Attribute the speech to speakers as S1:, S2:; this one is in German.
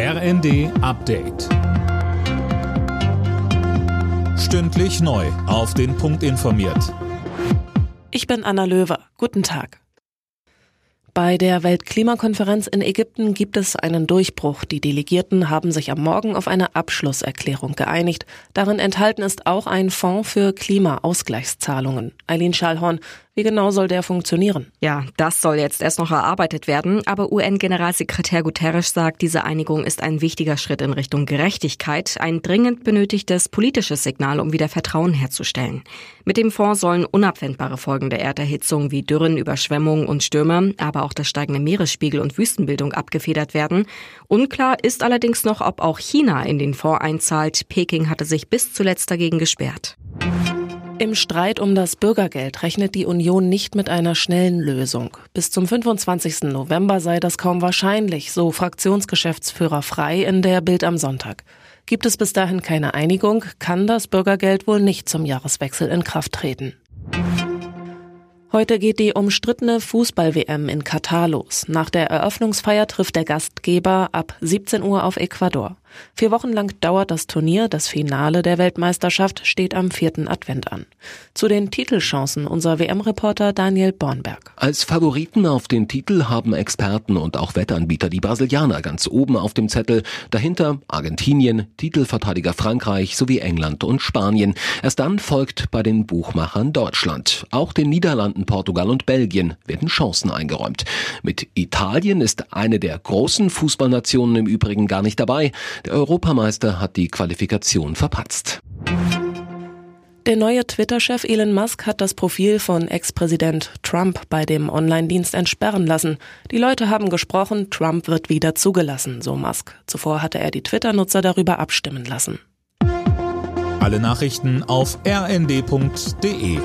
S1: RND Update. Stündlich neu. Auf den Punkt informiert.
S2: Ich bin Anna Löwer. Guten Tag. Bei der Weltklimakonferenz in Ägypten gibt es einen Durchbruch. Die Delegierten haben sich am Morgen auf eine Abschlusserklärung geeinigt. Darin enthalten ist auch ein Fonds für Klimaausgleichszahlungen. Eileen Schallhorn, wie genau soll der funktionieren?
S3: Ja, das soll jetzt erst noch erarbeitet werden, aber UN-Generalsekretär Guterres sagt, diese Einigung ist ein wichtiger Schritt in Richtung Gerechtigkeit, ein dringend benötigtes politisches Signal, um wieder Vertrauen herzustellen. Mit dem Fonds sollen unabwendbare Folgen der Erderhitzung wie Dürren, Überschwemmungen und Stürme, aber auch das steigende Meeresspiegel und Wüstenbildung abgefedert werden. Unklar ist allerdings noch, ob auch China in den Fonds einzahlt. Peking hatte sich bis zuletzt dagegen gesperrt.
S2: Im Streit um das Bürgergeld rechnet die Union nicht mit einer schnellen Lösung. Bis zum 25. November sei das kaum wahrscheinlich, so Fraktionsgeschäftsführer Frei in der Bild am Sonntag. Gibt es bis dahin keine Einigung, kann das Bürgergeld wohl nicht zum Jahreswechsel in Kraft treten. Heute geht die umstrittene Fußball-WM in Katar los. Nach der Eröffnungsfeier trifft der Gastgeber ab 17 Uhr auf Ecuador. Vier Wochen lang dauert das Turnier. Das Finale der Weltmeisterschaft steht am vierten Advent an. Zu den Titelchancen unser WM-Reporter Daniel Bornberg.
S4: Als Favoriten auf den Titel haben Experten und auch Wettanbieter die Brasilianer ganz oben auf dem Zettel. Dahinter Argentinien, Titelverteidiger Frankreich sowie England und Spanien. Erst dann folgt bei den Buchmachern Deutschland. Auch den Niederlanden, Portugal und Belgien werden Chancen eingeräumt. Mit Italien ist eine der großen Fußballnationen im Übrigen gar nicht dabei. Der Europameister hat die Qualifikation verpatzt.
S2: Der neue Twitter-Chef Elon Musk hat das Profil von Ex-Präsident Trump bei dem Online-Dienst entsperren lassen. Die Leute haben gesprochen, Trump wird wieder zugelassen, so Musk. Zuvor hatte er die Twitter-Nutzer darüber abstimmen lassen.
S1: Alle Nachrichten auf rnd.de